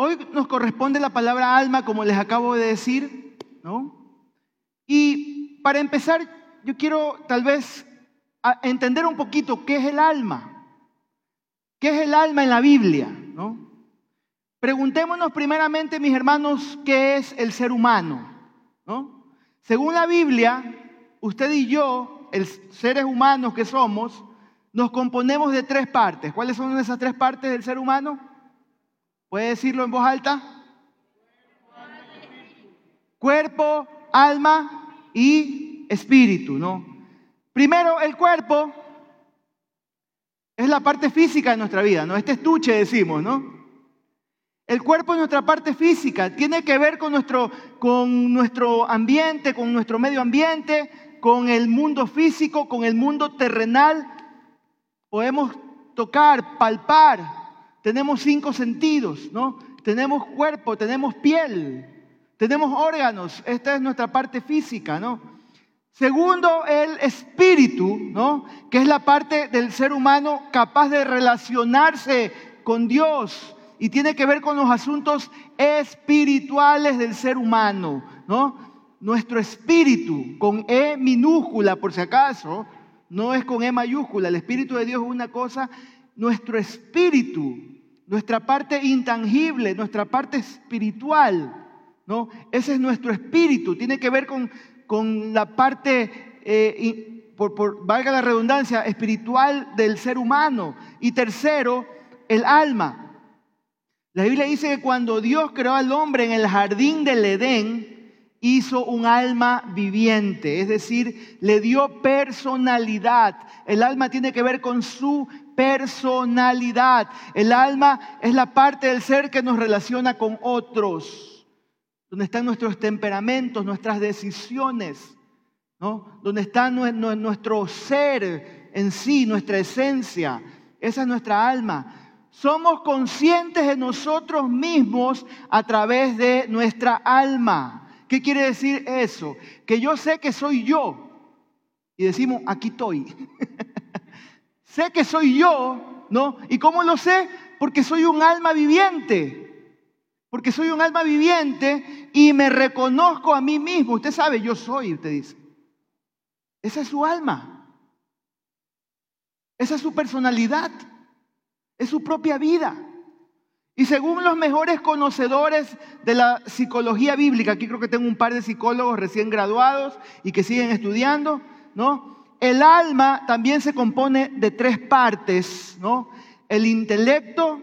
Hoy nos corresponde la palabra alma, como les acabo de decir, ¿no? Y para empezar, yo quiero tal vez entender un poquito qué es el alma. ¿Qué es el alma en la Biblia? ¿no? Preguntémonos primeramente, mis hermanos, qué es el ser humano. ¿no? Según la Biblia, usted y yo, el seres humanos que somos, nos componemos de tres partes. ¿Cuáles son esas tres partes del ser humano? ¿Puede decirlo en voz alta? Cuerpo, alma y espíritu, ¿no? Primero, el cuerpo es la parte física de nuestra vida, ¿no? Este estuche decimos, ¿no? El cuerpo es nuestra parte física, tiene que ver con nuestro, con nuestro ambiente, con nuestro medio ambiente, con el mundo físico, con el mundo terrenal. Podemos tocar, palpar, tenemos cinco sentidos, ¿no? Tenemos cuerpo, tenemos piel, tenemos órganos, esta es nuestra parte física, ¿no? Segundo, el espíritu, ¿no? Que es la parte del ser humano capaz de relacionarse con Dios, y tiene que ver con los asuntos espirituales del ser humano, ¿no? Nuestro espíritu, con E minúscula por si acaso, no es con E mayúscula, el espíritu de Dios es una cosa, nuestro espíritu, nuestra parte intangible, nuestra parte espiritual, ¿no? Ese es nuestro espíritu, tiene que ver con, con la parte, eh, por, por, valga la redundancia, espiritual del ser humano. Y tercero, el alma. La Biblia dice que cuando Dios creó al hombre en el jardín del Edén, hizo un alma viviente, es decir, le dio personalidad. El alma tiene que ver con su personalidad. El alma es la parte del ser que nos relaciona con otros, donde están nuestros temperamentos, nuestras decisiones, ¿no? donde está nuestro ser en sí, nuestra esencia. Esa es nuestra alma somos conscientes de nosotros mismos a través de nuestra alma. ¿Qué quiere decir eso? Que yo sé que soy yo. Y decimos, aquí estoy. sé que soy yo, ¿no? ¿Y cómo lo sé? Porque soy un alma viviente. Porque soy un alma viviente y me reconozco a mí mismo. Usted sabe, yo soy, usted dice. Esa es su alma. Esa es su personalidad es su propia vida. Y según los mejores conocedores de la psicología bíblica, aquí creo que tengo un par de psicólogos recién graduados y que siguen estudiando, ¿no? El alma también se compone de tres partes, ¿no? El intelecto,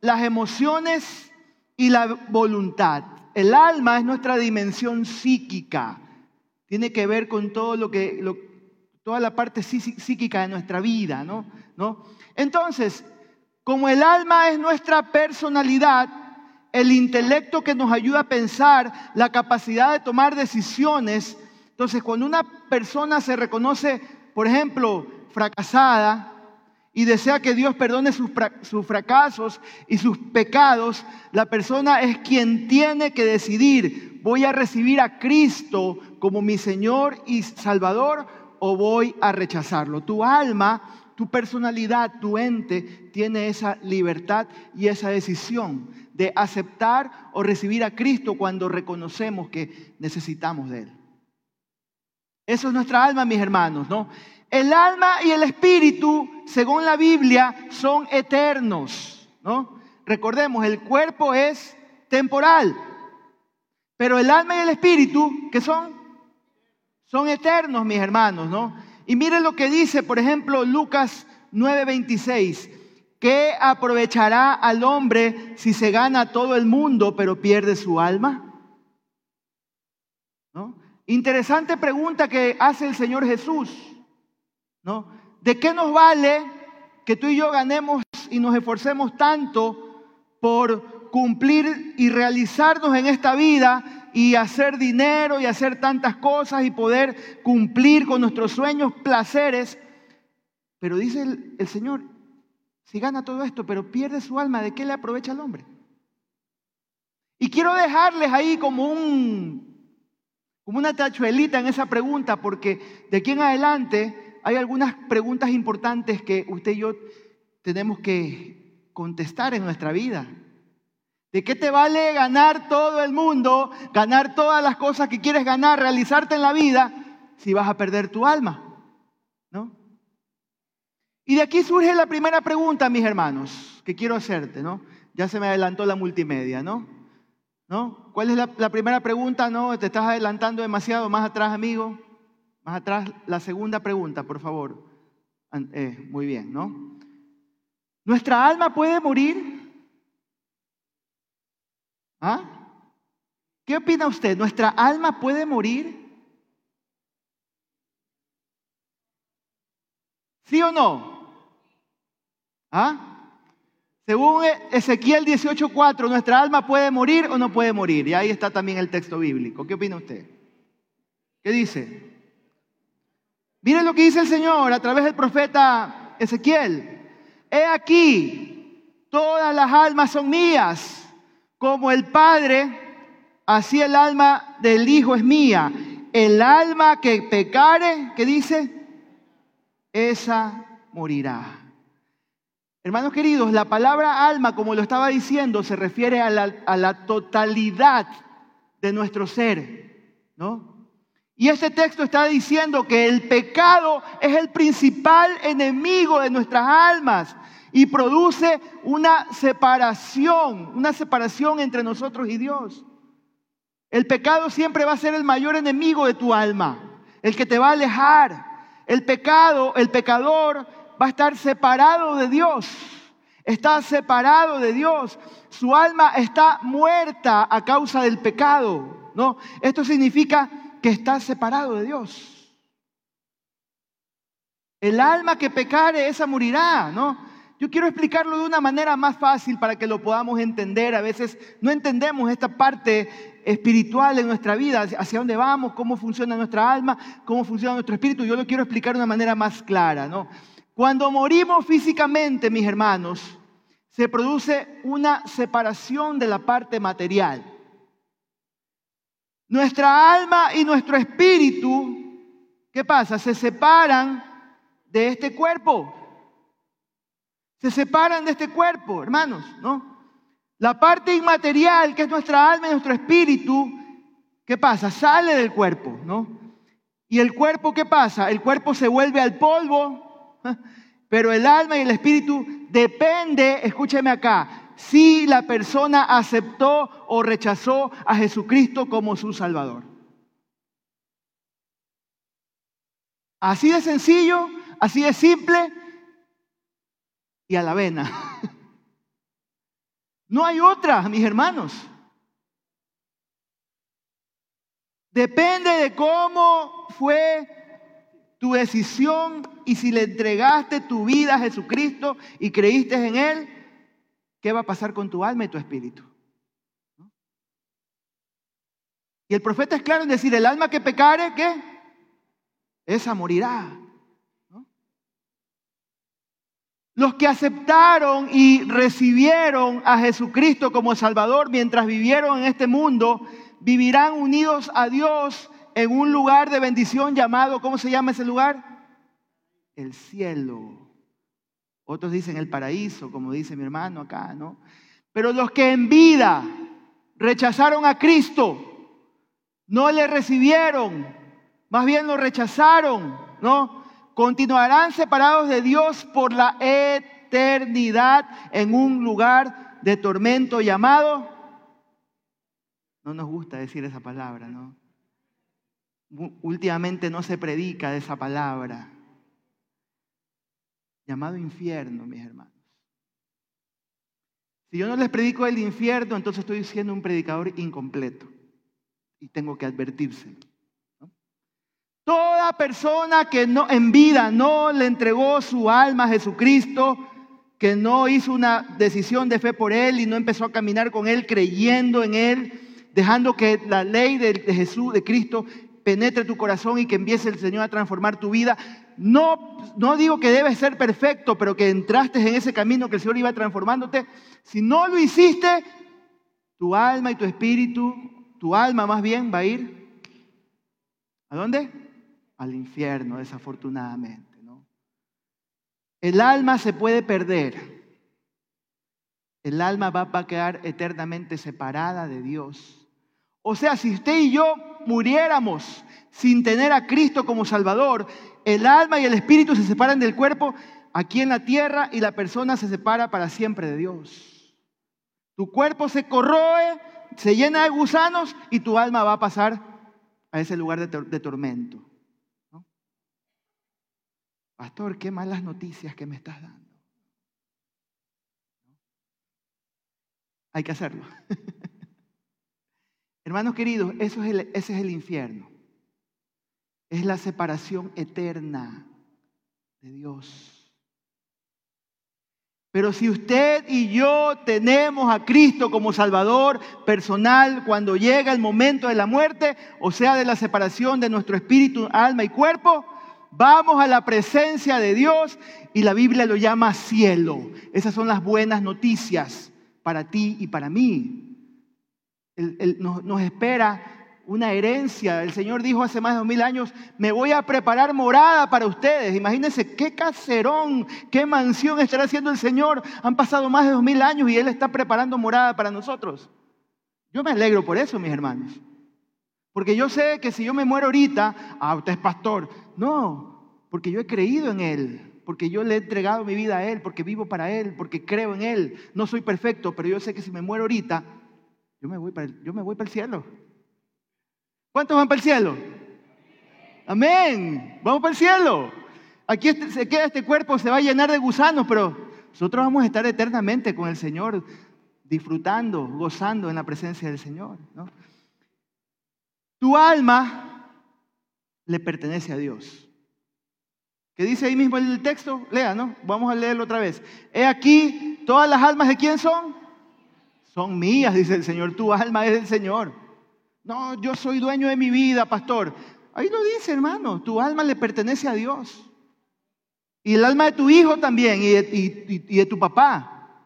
las emociones y la voluntad. El alma es nuestra dimensión psíquica. Tiene que ver con todo lo que, toda la parte psíquica de nuestra vida, ¿no? ¿no? Entonces, como el alma es nuestra personalidad, el intelecto que nos ayuda a pensar, la capacidad de tomar decisiones, entonces cuando una persona se reconoce, por ejemplo, fracasada y desea que Dios perdone sus, fracasos y sus pecados, la persona es quien tiene que decidir, voy a recibir a Cristo como mi Señor y Salvador o voy a rechazarlo. Tu alma tu personalidad, tu ente, tiene esa libertad y esa decisión de aceptar o recibir a Cristo cuando reconocemos que necesitamos de Él. Eso es nuestra alma, mis hermanos, ¿no? El alma y el espíritu, según la Biblia, son eternos, ¿no? Recordemos, el cuerpo es temporal, pero el alma y el espíritu, ¿qué son? Son eternos, mis hermanos, ¿no? Y miren lo que dice, por ejemplo, Lucas 9:26. ¿Qué aprovechará al hombre si se gana todo el mundo pero pierde su alma? ¿No? Interesante pregunta que hace el Señor Jesús. ¿no? ¿De qué nos vale que tú y yo ganemos y nos esforcemos tanto por cumplir y realizarnos en esta vida y hacer dinero y hacer tantas cosas y poder cumplir con nuestros sueños, placeres. Pero dice el, Señor, si gana todo esto, pero pierde su alma, ¿de qué le aprovecha al hombre? Y quiero dejarles ahí como un, como una tachuelita en esa pregunta, porque de aquí en adelante hay algunas preguntas importantes que usted y yo tenemos que contestar en nuestra vida. ¿De qué te vale ganar todo el mundo, ganar todas las cosas que quieres ganar, realizarte en la vida, si vas a perder tu alma? ¿No? Y de aquí surge la primera pregunta, mis hermanos, que quiero hacerte, ¿no? Ya se me adelantó la multimedia, ¿no? ¿No? ¿Cuál es la, primera pregunta? No, te estás adelantando demasiado más atrás, amigo. Más atrás, la segunda pregunta, por favor. Eh, muy bien, ¿no? ¿Nuestra alma puede morir? ¿Ah? ¿Qué opina usted? ¿Nuestra alma puede morir? ¿Sí o no? ¿Ah? Según Ezequiel 18:4, ¿nuestra alma puede morir o no puede morir? Y ahí está también el texto bíblico. ¿Qué opina usted? ¿Qué dice? Miren lo que dice el Señor a través del profeta Ezequiel. He aquí, todas las almas son mías, como el Padre, así el alma del Hijo es mía. El alma que pecare, ¿qué dice? Esa morirá. Hermanos queridos, la palabra alma, como lo estaba diciendo, se refiere a la, totalidad de nuestro ser, ¿no? Y este texto está diciendo que el pecado es el principal enemigo de nuestras almas y produce una separación, una separación entre nosotros y Dios. El pecado siempre va a ser el mayor enemigo de tu alma, el que te va a alejar. El pecado, el pecador va a estar separado de Dios. Está separado de Dios. Su alma está muerta a causa del pecado. ¿no? Esto significa que está separado de Dios. El alma que pecare, esa morirá, ¿no? Yo quiero explicarlo de una manera más fácil para que lo podamos entender. A veces no entendemos esta parte espiritual de nuestra vida, hacia dónde vamos, cómo funciona nuestra alma, cómo funciona nuestro espíritu. Yo lo quiero explicar de una manera más clara, ¿no? Cuando morimos físicamente, mis hermanos, se produce una separación de la parte material. Nuestra alma y nuestro espíritu, ¿qué pasa? Se separan de este cuerpo. Se separan de este cuerpo, hermanos, ¿no? La parte inmaterial, que es nuestra alma y nuestro espíritu, ¿qué pasa? Sale del cuerpo, ¿no? ¿Y el cuerpo qué pasa? El cuerpo se vuelve al polvo, pero el alma y el espíritu depende, escúcheme acá, si la persona aceptó o rechazó a Jesucristo como su Salvador. Así de sencillo, así de simple y a la vena. No hay otra, mis hermanos. Depende de cómo fue tu decisión y si le entregaste tu vida a Jesucristo y creíste en Él, ¿qué va a pasar con tu alma y tu espíritu? Y el profeta es claro en decir, el alma que pecare, ¿qué? Esa morirá. Los que aceptaron y recibieron a Jesucristo como Salvador mientras vivieron en este mundo, vivirán unidos a Dios en un lugar de bendición llamado, ¿cómo se llama ese lugar? El cielo. Otros dicen el paraíso, como dice mi hermano acá, ¿no? Pero los que en vida rechazaron a Cristo, no le recibieron, más bien lo rechazaron, ¿no? Continuarán separados de Dios por la eternidad en un lugar de tormento llamado. No nos gusta decir esa palabra, ¿no? Últimamente no se predica de esa palabra. Llamado infierno, mis hermanos. Si yo no les predico el infierno, entonces estoy siendo un predicador incompleto. Y tengo que advertírselo. Toda persona que no, en vida no le entregó su alma a Jesucristo, que no hizo una decisión de fe por Él y no empezó a caminar con Él creyendo en Él, dejando que la ley de, de Jesús, de Cristo, penetre tu corazón y que empiece el Señor a transformar tu vida. No, no digo que debes ser perfecto, pero que entraste en ese camino que el Señor iba transformándote. Si no lo hiciste, tu alma y tu espíritu, tu alma más bien va a ir. ¿A dónde? Al infierno, desafortunadamente. ¿no? El alma se puede perder. el alma va a quedar eternamente separada de Dios. O sea, si usted y yo muriéramos sin tener a Cristo como Salvador, el alma y el espíritu se separan del cuerpo aquí en la tierra y la persona se separa para siempre de Dios. Tu cuerpo se corroe, se llena de gusanos y tu alma va a pasar a ese lugar de, tormento. Pastor, qué malas noticias que me estás dando. Hay que hacerlo. Hermanos queridos, eso es ese es el infierno. Es la separación eterna de Dios. Pero si usted y yo tenemos a Cristo como Salvador personal cuando llega el momento de la muerte, o sea, de la separación de nuestro espíritu, alma y cuerpo, vamos a la presencia de Dios y la Biblia lo llama cielo. Esas son las buenas noticias para ti y para mí. Nos espera una herencia. El Señor dijo hace más de dos mil años, me voy a preparar morada para ustedes. Imagínense qué caserón, qué mansión estará haciendo el Señor. Han pasado más de dos mil años y Él está preparando morada para nosotros. Yo me alegro por eso, mis hermanos. Porque yo sé que si yo me muero ahorita, ah, usted es pastor. No, porque yo he creído en Él, porque yo le he entregado mi vida a Él, porque vivo para Él, porque creo en Él. No soy perfecto, pero yo sé que si me muero ahorita, yo me voy para el, yo me voy para el cielo. ¿Cuántos van para el cielo? Amén. Vamos para el cielo. Aquí este, se queda este cuerpo, se va a llenar de gusanos, pero nosotros vamos a estar eternamente con el Señor, disfrutando, gozando en la presencia del Señor. Tu alma le pertenece a Dios. ¿Qué dice ahí mismo el texto? Lea, ¿no? Vamos a leerlo otra vez. He aquí, todas las almas de quién son? Son mías, dice el Señor. Tu alma es del Señor. No, yo soy dueño de mi vida, pastor. Ahí lo dice, hermano, tu alma le pertenece a Dios. Y el alma de tu hijo también y de, tu papá.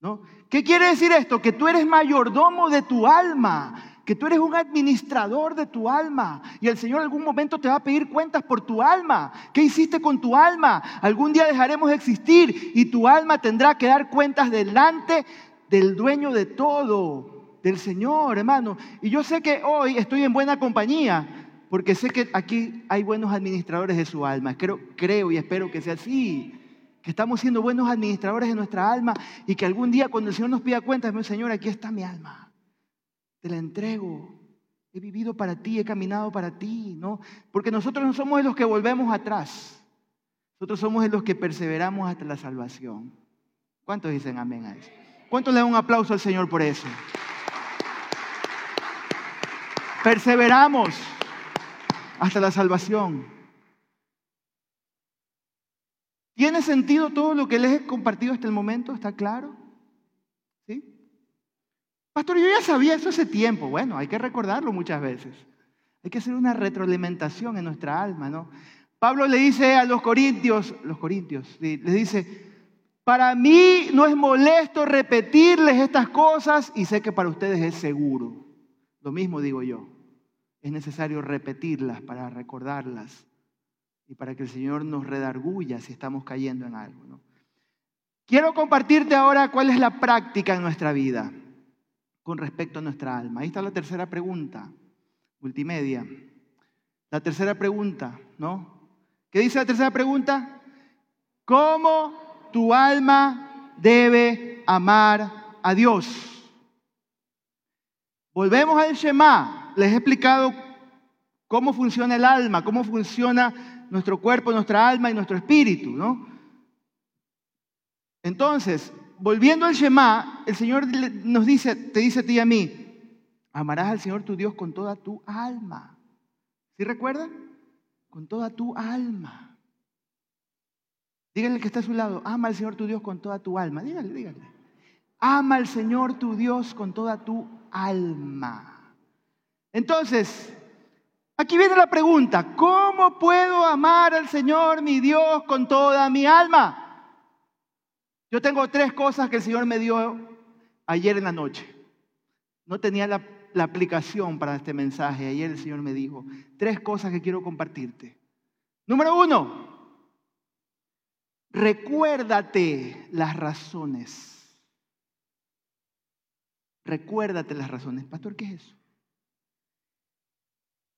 ¿No? ¿Qué quiere decir esto? Que tú eres mayordomo de tu alma, que tú eres un administrador de tu alma y el Señor en algún momento te va a pedir cuentas por tu alma. ¿Qué hiciste con tu alma? Algún día dejaremos de existir y tu alma tendrá que dar cuentas delante del dueño de todo del Señor, hermano. Y yo sé que hoy estoy en buena compañía, porque sé que aquí hay buenos administradores de su alma. Creo, creo y espero que sea así. Que estamos siendo buenos administradores de nuestra alma y que algún día cuando el Señor nos pida cuentas, Señor, aquí está mi alma. Te la entrego. He vivido para ti, he caminado para ti, ¿no? Porque nosotros no somos de los que volvemos atrás. Nosotros somos de los que perseveramos hasta la salvación. ¿Cuántos dicen amén a eso? ¿Cuántos le dan un aplauso al Señor por eso? Perseveramos hasta la salvación. ¿Tiene sentido todo lo que les he compartido hasta el momento? ¿Está claro? ¿Sí? Pastor, yo ya sabía eso hace tiempo. Bueno, hay que recordarlo muchas veces. Hay que hacer una retroalimentación en nuestra alma, ¿no? Pablo le dice a los corintios, los corintios, les dice, para mí no es molesto repetirles estas cosas y sé que para ustedes es seguro. Lo mismo digo yo. Es necesario repetirlas para recordarlas y para que el Señor nos redarguya si estamos cayendo en algo. Quiero compartirte ahora cuál es la práctica en nuestra vida con respecto a nuestra alma. Ahí está la tercera pregunta, multimedia. La tercera pregunta, ¿no? ¿Qué dice la tercera pregunta? ¿Cómo tu alma debe amar a Dios? Volvemos al Shema. Les he explicado cómo funciona el alma, cómo funciona nuestro cuerpo, nuestra alma y nuestro espíritu, ¿no? Entonces, volviendo al Shema, el Señor nos dice, te dice a ti y a mí, amarás al Señor tu Dios con toda tu alma. ¿Sí recuerdan? Con toda tu alma. Díganle que está a su lado, ama al Señor tu Dios con toda tu alma. Díganle, díganle. Ama al Señor tu Dios con toda tu alma. Entonces, aquí viene la pregunta, ¿cómo puedo amar al Señor mi Dios con toda mi alma? Yo tengo tres cosas que el Señor me dio ayer en la noche. No tenía la, la aplicación para este mensaje. Ayer el Señor me dijo tres cosas que quiero compartirte. Número uno, recuérdate las razones recuérdate las razones. Pastor, ¿qué es eso?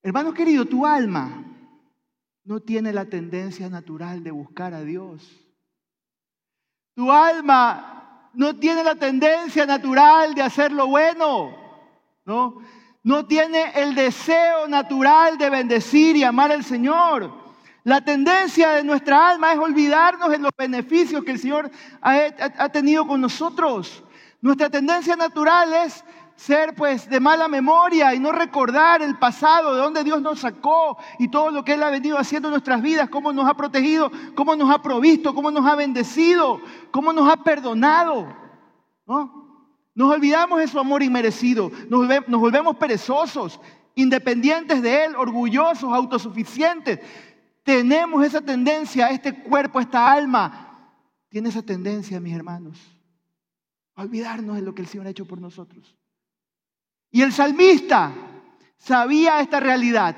Hermano querido, tu alma no tiene la tendencia natural de buscar a Dios. Tu alma no tiene la tendencia natural de hacer lo bueno, ¿no? No tiene el deseo natural de bendecir y amar al Señor. La tendencia de nuestra alma es olvidarnos de los beneficios que el Señor ha, tenido con nosotros. Nuestra tendencia natural es ser pues de mala memoria y no recordar el pasado, de dónde Dios nos sacó y todo lo que Él ha venido haciendo en nuestras vidas, cómo nos ha protegido, cómo nos ha provisto, cómo nos ha bendecido, cómo nos ha perdonado. Nos olvidamos de su amor inmerecido, nos, nos volvemos perezosos, independientes de Él, orgullosos, autosuficientes. Tenemos esa tendencia, este cuerpo, esta alma, tiene esa tendencia, mis hermanos, a olvidarnos de lo que el Señor ha hecho por nosotros. Y el salmista sabía esta realidad.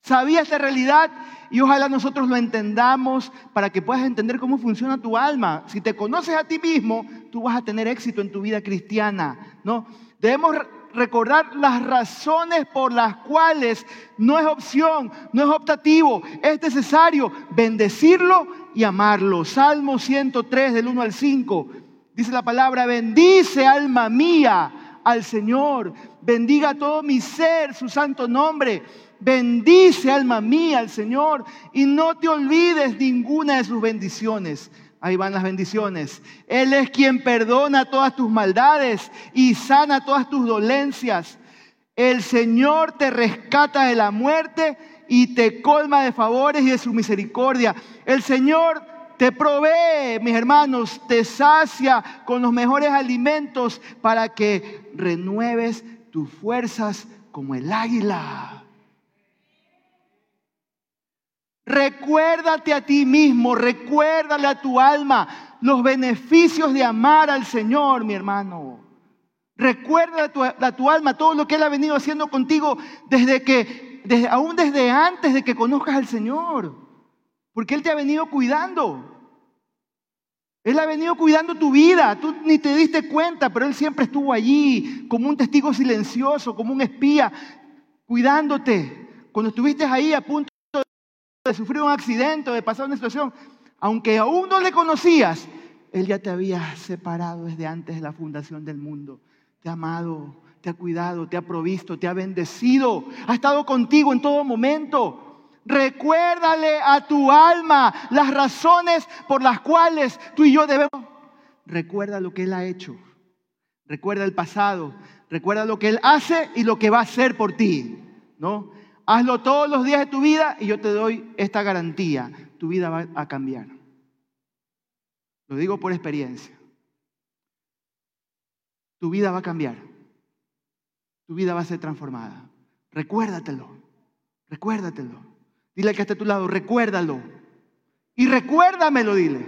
Sabía esta realidad y ojalá nosotros lo entendamos para que puedas entender cómo funciona tu alma. Si te conoces a ti mismo, tú vas a tener éxito en tu vida cristiana, ¿no? Debemos recordar las razones por las cuales no es opción, no es optativo, es necesario bendecirlo y amarlo. Salmo 103 del 1 al 5 dice la palabra, bendice alma mía al Señor. Bendiga todo mi ser su santo nombre. Bendice alma mía al Señor y no te olvides ninguna de sus bendiciones. Ahí van las bendiciones. Él es quien perdona todas tus maldades y sana todas tus dolencias. El Señor te rescata de la muerte y te colma de favores y de su misericordia. El Señor te provee, mis hermanos, te sacia con los mejores alimentos para que renueves tus fuerzas como el águila. Recuérdate a ti mismo, recuérdale a tu alma los beneficios de amar al Señor, mi hermano. Recuerda a tu, a tu, alma todo lo que Él ha venido haciendo contigo desde que, aún desde antes de que conozcas al Señor. Porque Él te ha venido cuidando. Él ha venido cuidando tu vida. Tú ni te diste cuenta, pero Él siempre estuvo allí como un testigo silencioso, como un espía, cuidándote. Cuando estuviste ahí a punto de sufrir un accidente, de pasar una situación, aunque aún no le conocías, Él ya te había separado desde antes de la fundación del mundo. Te ha amado, te ha cuidado, te ha provisto, te ha bendecido, ha estado contigo en todo momento. Recuérdale a tu alma las razones por las cuales tú y yo debemos. Recuerda lo que Él ha hecho. Recuerda el pasado. Recuerda lo que Él hace y lo que va a hacer por ti. ¿no? Hazlo todos los días de tu vida y yo te doy esta garantía. Tu vida va a cambiar. Lo digo por experiencia. Tu vida va a cambiar. Tu vida va a ser transformada. Recuérdatelo. Recuérdatelo. Dile que está a tu lado, recuérdalo. Y recuérdamelo, dile.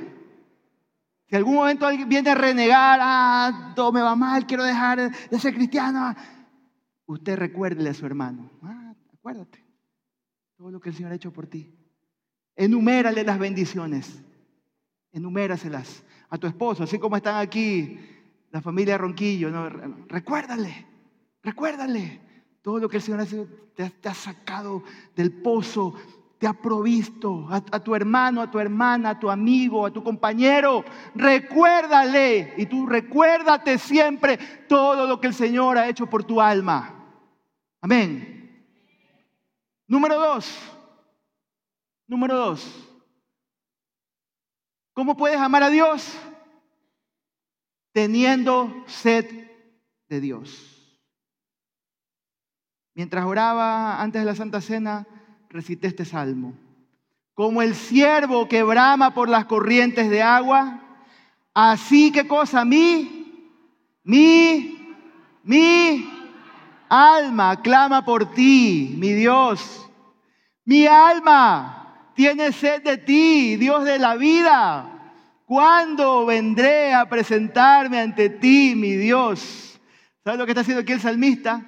Si algún momento alguien viene a renegar, ah, todo me va mal, quiero dejar de ser cristiano. Usted recuérdele a su hermano. Ah, acuérdate. Todo lo que el Señor ha hecho por ti. Enumérale las bendiciones. Enuméraselas a tu esposo, así como están aquí la familia Ronquillo. ¿no? Recuérdale, recuérdale todo lo que el Señor te, te ha sacado del pozo te ha provisto, a, tu hermano, a tu hermana, a tu amigo, a tu compañero. Recuérdale y tú recuérdate siempre todo lo que el Señor ha hecho por tu alma. Amén. Número dos. Número dos. ¿Cómo puedes amar a Dios? Teniendo sed de Dios. Mientras oraba antes de la Santa Cena, recité este salmo. Como el siervo que brama por las corrientes de agua, así que cosa, mi, mi, mi alma clama por ti, mi Dios. Mi alma tiene sed de ti, Dios de la vida. ¿Cuándo vendré a presentarme ante ti, mi Dios? ¿Sabes lo que está haciendo aquí el salmista?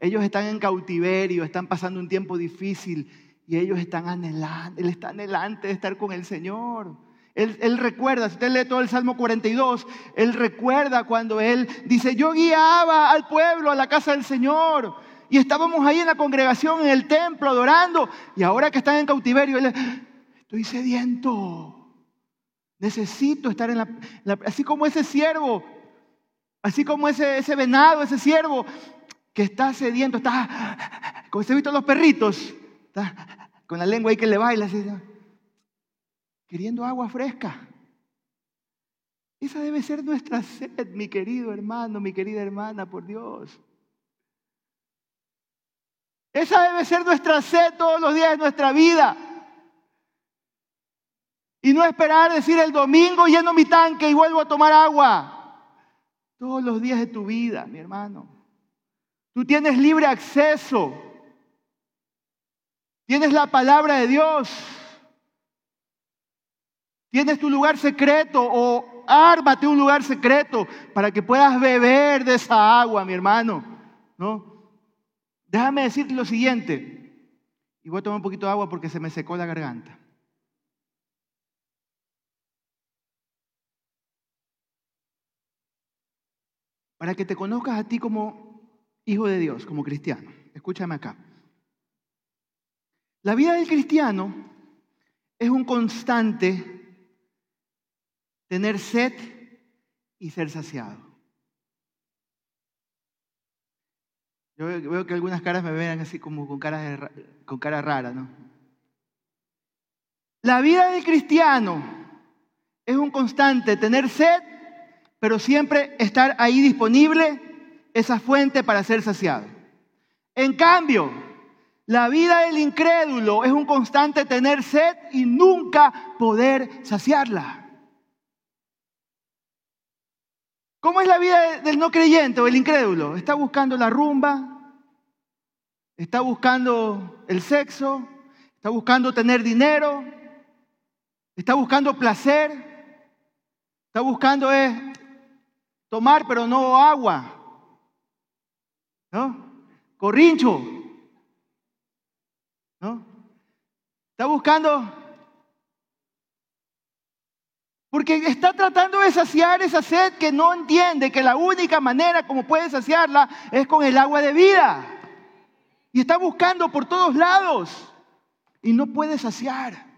Ellos están en cautiverio, están pasando un tiempo difícil y ellos están anhelando, él está anhelante de estar con el Señor. Él, recuerda, si usted lee todo el Salmo 42, él recuerda cuando él dice, yo guiaba al pueblo a la casa del Señor. Y estábamos ahí en la congregación, en el templo, adorando, y ahora que están en cautiverio, él, estoy sediento, necesito estar en la, así como ese siervo, así como ese, ese venado, ese siervo que está sediento, está, como se visto los perritos, está con la lengua ahí que le baila, así, queriendo agua fresca. Esa debe ser nuestra sed, mi querido hermano, mi querida hermana, por Dios. Esa debe ser nuestra sed todos los días de nuestra vida. Y no esperar decir el domingo lleno mi tanque y vuelvo a tomar agua. Todos los días de tu vida, mi hermano. Tú tienes libre acceso. Tienes la palabra de Dios. Tienes tu lugar secreto o ármate un lugar secreto para que puedas beber de esa agua, mi hermano. ¿No? Déjame decirte lo siguiente. Y voy a tomar un poquito de agua porque se me secó la garganta. Para que te conozcas a ti como hijo de Dios, como cristiano. Escúchame acá. La vida del cristiano es un constante tener sed y ser saciado. Yo veo que algunas caras me ven así como con cara, con cara rara, ¿no? La vida del cristiano es un constante tener sed, pero siempre estar ahí disponible esa fuente para ser saciado. En cambio, la vida del incrédulo es un constante tener sed y nunca poder saciarla. ¿Cómo es la vida del no creyente o el incrédulo? Está buscando la rumba, está buscando el sexo, está buscando tener dinero, está buscando placer, está buscando es tomar pero no agua, ¿no? Corrincho, ¿no? Está buscando porque está tratando de saciar esa sed que no entiende que la única manera como puede saciarla es con el agua de vida. Y está buscando por todos lados y no puede saciar.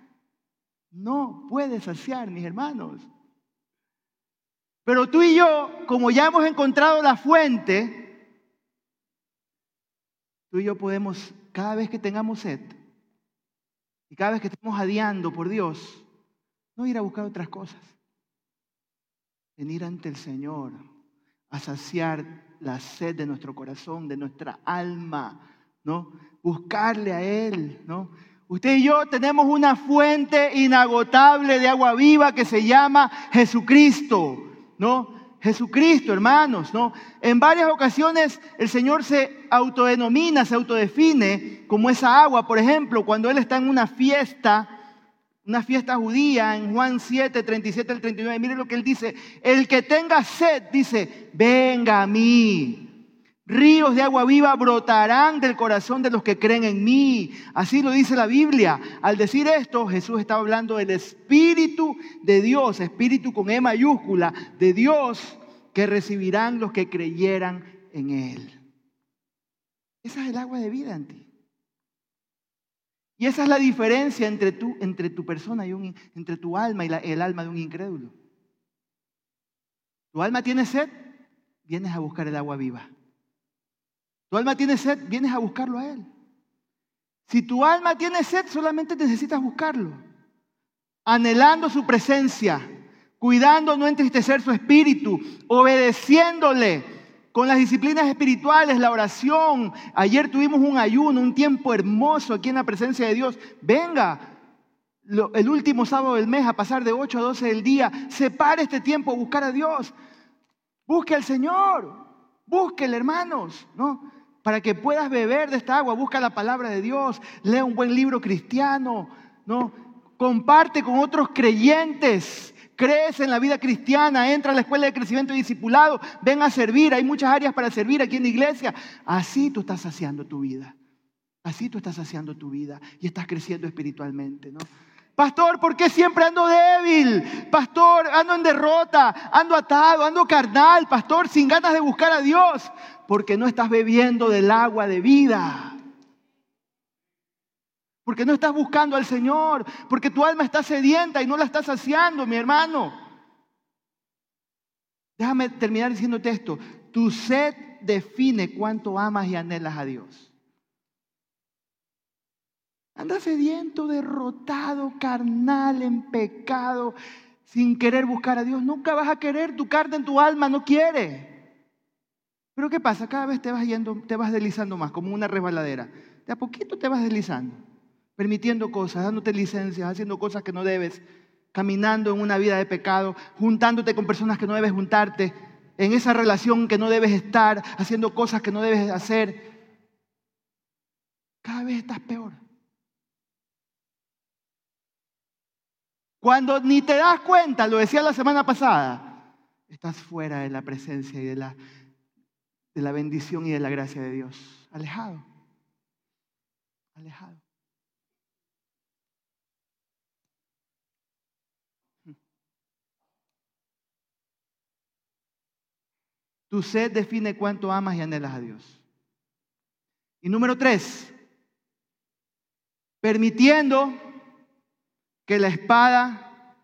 No puede saciar, mis hermanos. Pero tú y yo, como ya hemos encontrado la fuente, tú y yo podemos, cada vez que tengamos sed y cada vez que estemos adiando por Dios, no ir a buscar otras cosas. Venir ante el Señor a saciar la sed de nuestro corazón, de nuestra alma, ¿no? Buscarle a Él, ¿no? Usted y yo tenemos una fuente inagotable de agua viva que se llama Jesucristo, ¿no? Jesucristo, hermanos, ¿no? En varias ocasiones el Señor se autodenomina, se autodefine como esa agua. Por ejemplo, cuando Él está en una fiesta, una fiesta judía en Juan 7, 37 al 39. Mire lo que él dice. El que tenga sed, dice, venga a mí. Ríos de agua viva brotarán del corazón de los que creen en mí. Así lo dice la Biblia. Al decir esto, Jesús estaba hablando del Espíritu de Dios, Espíritu con E mayúscula, de Dios, que recibirán los que creyeran en Él. Esa es el agua de vida en ti. Y esa es la diferencia entre, tú, entre tu persona y un, entre tu alma y el alma de un incrédulo. Tu alma tiene sed, vienes a buscar el agua viva. Tu alma tiene sed, vienes a buscarlo a Él. Si tu alma tiene sed, solamente necesitas buscarlo. Anhelando su presencia, cuidando no entristecer su espíritu, obedeciéndole, con las disciplinas espirituales, la oración. Ayer tuvimos un ayuno, un tiempo hermoso aquí en la presencia de Dios. Venga, el último sábado del mes a pasar de 8 a 12 del día. Separe este tiempo a buscar a Dios. Busque al Señor. Búsquele, hermanos, ¿no? Para que puedas beber de esta agua, busca la palabra de Dios, lee un buen libro cristiano, ¿no? Comparte con otros creyentes crees en la vida cristiana, entra a la escuela de crecimiento y discipulado, ven a servir, hay muchas áreas para servir aquí en la iglesia. Así tú estás saciando tu vida. Así tú estás saciando tu vida y estás creciendo espiritualmente, ¿no? Pastor, ¿por qué siempre ando débil? Pastor, ando en derrota, ando atado, ando carnal, pastor, sin ganas de buscar a Dios, porque no estás bebiendo del agua de vida. Porque no estás buscando al Señor, porque tu alma está sedienta y no la estás saciando, mi hermano. Déjame terminar diciéndote esto. Tu sed define cuánto amas y anhelas a Dios. Andas sediento, derrotado, carnal, en pecado, sin querer buscar a Dios. Nunca vas a querer, tu carne en tu alma no quiere. Pero ¿qué pasa? Cada vez te vas yendo, te vas deslizando más, como una resbaladera. De a poquito te vas deslizando, permitiendo cosas, dándote licencias, haciendo cosas que no debes, caminando en una vida de pecado, juntándote con personas que no debes juntarte, en esa relación que no debes estar, haciendo cosas que no debes hacer. Cada vez estás peor. Cuando ni te das cuenta, lo decía la semana pasada, estás fuera de la presencia y de la, de la bendición y de la gracia de Dios. Alejado. Alejado. Tu sed define cuánto amas y anhelas a Dios. Y número tres, permitiendo que la espada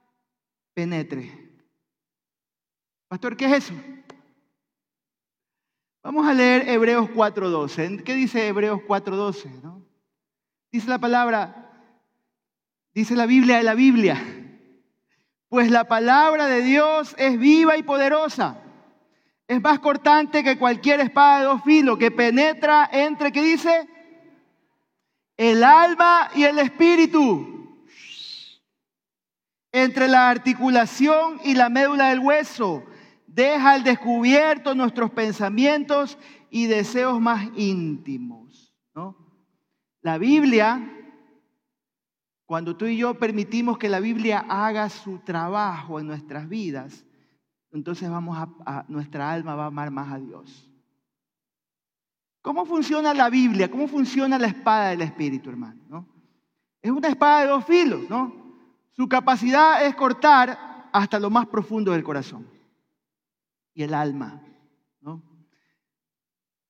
penetre. Pastor, ¿qué es eso? Vamos a leer Hebreos 4.12. ¿Qué dice Hebreos 4.12? ¿no? Dice la palabra, dice la Biblia de la Biblia, pues la palabra de Dios es viva y poderosa. Es más cortante que cualquier espada de dos filos que penetra entre, ¿qué dice? El alma y el espíritu entre la articulación y la médula del hueso. Deja al descubierto nuestros pensamientos y deseos más íntimos. La Biblia, cuando tú y yo permitimos que la Biblia haga su trabajo en nuestras vidas, entonces vamos a, nuestra alma va a amar más a Dios. ¿Cómo funciona la Biblia? ¿Cómo funciona la espada del Espíritu, hermano? ¿no? Es una espada de dos filos, ¿no? Su capacidad es cortar hasta lo más profundo del corazón y el alma.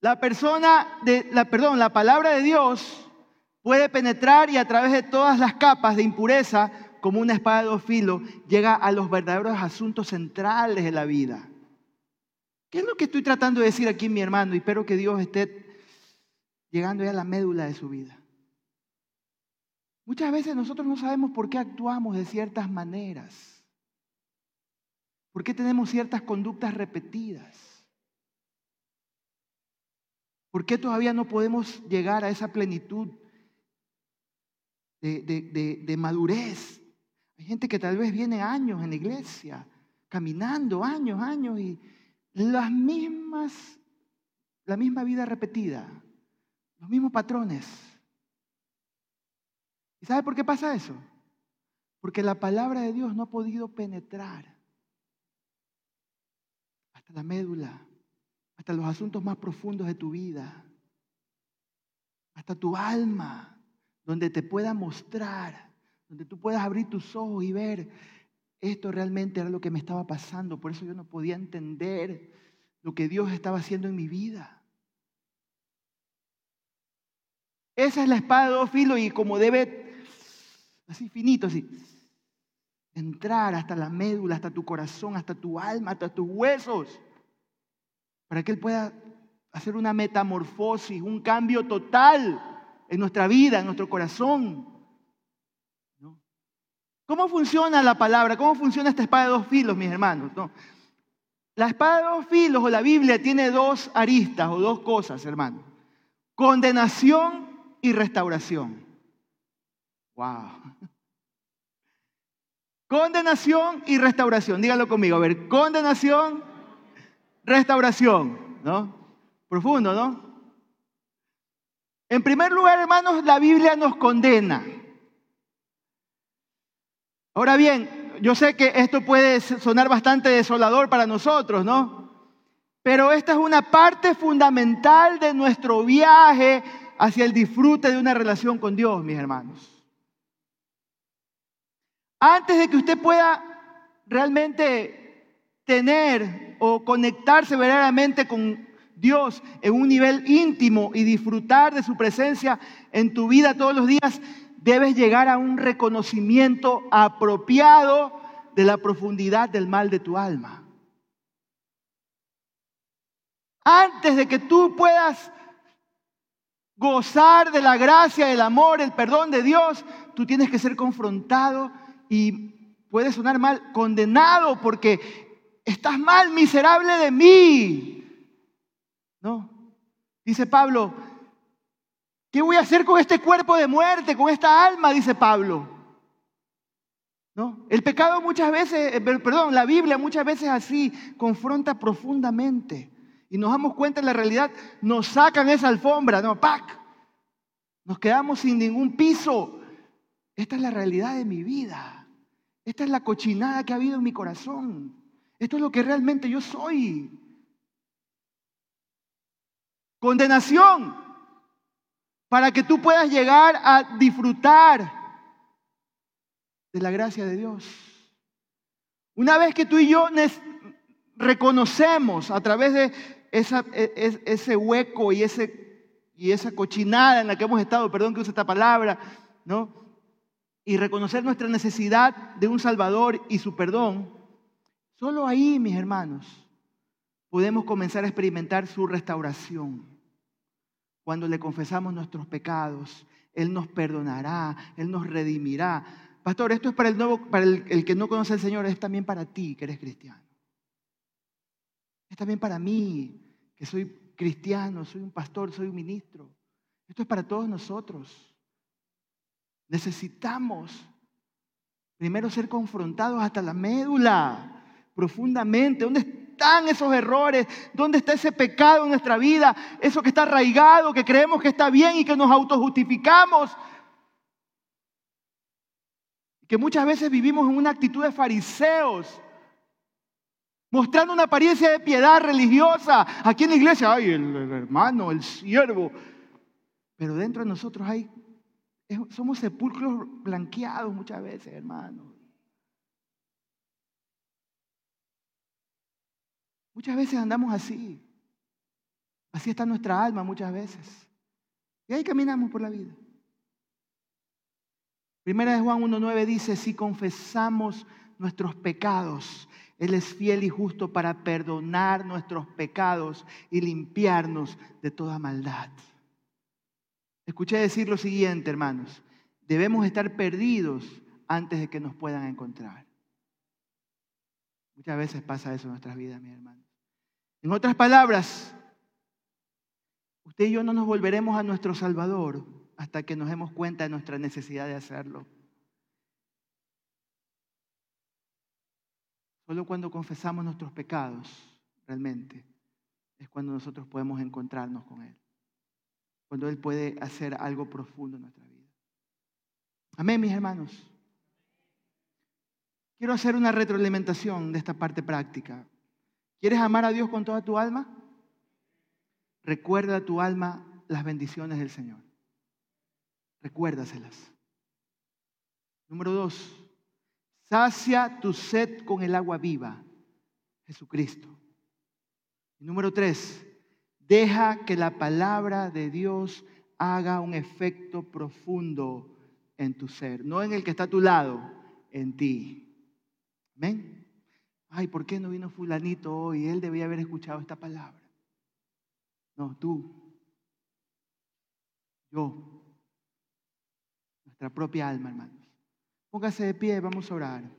La persona, de, la, perdón, la palabra de Dios puede penetrar y a través de todas las capas de impureza, como una espada de dos filos, llega a los verdaderos asuntos centrales de la vida. ¿Qué es lo que estoy tratando de decir aquí, mi hermano? Y espero que Dios esté llegando ya a la médula de su vida. Muchas veces nosotros no sabemos por qué actuamos de ciertas maneras, por qué tenemos ciertas conductas repetidas, por qué todavía no podemos llegar a esa plenitud de, madurez. Hay gente que tal vez viene años en la iglesia, caminando años, años y las mismas, la misma vida repetida, los mismos patrones. ¿Y sabe por qué pasa eso? Porque la palabra de Dios no ha podido penetrar hasta la médula, hasta los asuntos más profundos de tu vida, hasta tu alma, donde te pueda mostrar, donde tú puedas abrir tus ojos y ver, esto realmente era lo que me estaba pasando, por eso yo no podía entender lo que Dios estaba haciendo en mi vida. Esa es la espada de dos filos y como debe así finito, así. Entrar hasta la médula, hasta tu corazón, hasta tu alma, hasta tus huesos, para que Él pueda hacer una metamorfosis, un cambio total en nuestra vida, en nuestro corazón. ¿Cómo funciona la palabra? ¿Cómo funciona esta espada de dos filos, mis hermanos? La espada de dos filos o la Biblia tiene dos aristas o dos cosas, hermanos. Condenación y restauración. Wow. Condenación y restauración. Dígalo conmigo. A ver, condenación, restauración. ¿No? Profundo, ¿no? En primer lugar, hermanos, la Biblia nos condena. Ahora bien, yo sé que esto puede sonar bastante desolador para nosotros, ¿no? Pero esta es una parte fundamental de nuestro viaje hacia el disfrute de una relación con Dios, mis hermanos. Antes de que usted pueda realmente tener o conectarse verdaderamente con Dios en un nivel íntimo y disfrutar de su presencia en tu vida todos los días, debes llegar a un reconocimiento apropiado de la profundidad del mal de tu alma. Antes de que tú puedas gozar de la gracia, el amor, el perdón de Dios, tú tienes que ser confrontado y puede sonar mal, condenado porque estás mal, miserable de mí. No. Dice Pablo, ¿qué voy a hacer con este cuerpo de muerte, con esta alma? Dice Pablo. ¿No? El pecado muchas veces, eh, perdón, la Biblia muchas veces así confronta profundamente. Y nos damos cuenta en la realidad, nos sacan esa alfombra, ¿no? ¡Pac! Nos quedamos sin ningún piso. Esta es la realidad de mi vida. Esta es la cochinada que ha habido en mi corazón. Esto es lo que realmente yo soy. Condenación. Para que tú puedas llegar a disfrutar de la gracia de Dios. Una vez que tú y yo reconocemos a través de e, ese hueco y, y esa cochinada en la que hemos estado, perdón que use esta palabra, ¿no? Y reconocer nuestra necesidad de un Salvador y su perdón, solo ahí, mis hermanos, podemos comenzar a experimentar su restauración. Cuando le confesamos nuestros pecados, Él nos perdonará, Él nos redimirá. Pastor, esto es para el nuevo, para el, que no conoce al Señor, es también para ti que eres cristiano. Es también para mí, que soy cristiano, soy un pastor, soy un ministro. Esto es para todos nosotros. Necesitamos primero ser confrontados hasta la médula, profundamente. ¿Dónde están esos errores? ¿Dónde está ese pecado en nuestra vida? Eso que está arraigado, que creemos que está bien y que nos autojustificamos. Que muchas veces vivimos en una actitud de fariseos mostrando una apariencia de piedad religiosa. Aquí en la iglesia, hay el, hermano, el siervo. Pero dentro de nosotros hay, somos sepulcros blanqueados muchas veces, hermano. Muchas veces andamos así. Así está nuestra alma muchas veces. Y ahí caminamos por la vida. Primera de Juan 1.9 dice, si confesamos nuestros pecados, Él es fiel y justo para perdonar nuestros pecados y limpiarnos de toda maldad. Escuché decir lo siguiente, hermanos. Debemos estar perdidos antes de que nos puedan encontrar. Muchas veces pasa eso en nuestras vidas, mi hermano. En otras palabras, usted y yo no nos volveremos a nuestro Salvador hasta que nos demos cuenta de nuestra necesidad de hacerlo. Solo cuando confesamos nuestros pecados, realmente, es cuando nosotros podemos encontrarnos con Él. Cuando Él puede hacer algo profundo en nuestra vida. Amén, mis hermanos. Quiero hacer una retroalimentación de esta parte práctica. ¿Quieres amar a Dios con toda tu alma? Recuerda a tu alma las bendiciones del Señor. Recuérdaselas. Número dos, sacia tu sed con el agua viva, Jesucristo. número tres, deja que la palabra de Dios haga un efecto profundo en tu ser, no en el que está a tu lado, en ti. Amén ay, ¿por qué no vino fulanito hoy? Él debía haber escuchado esta palabra. No, tú, yo, nuestra propia alma, hermanos. Póngase de pie, vamos a orar.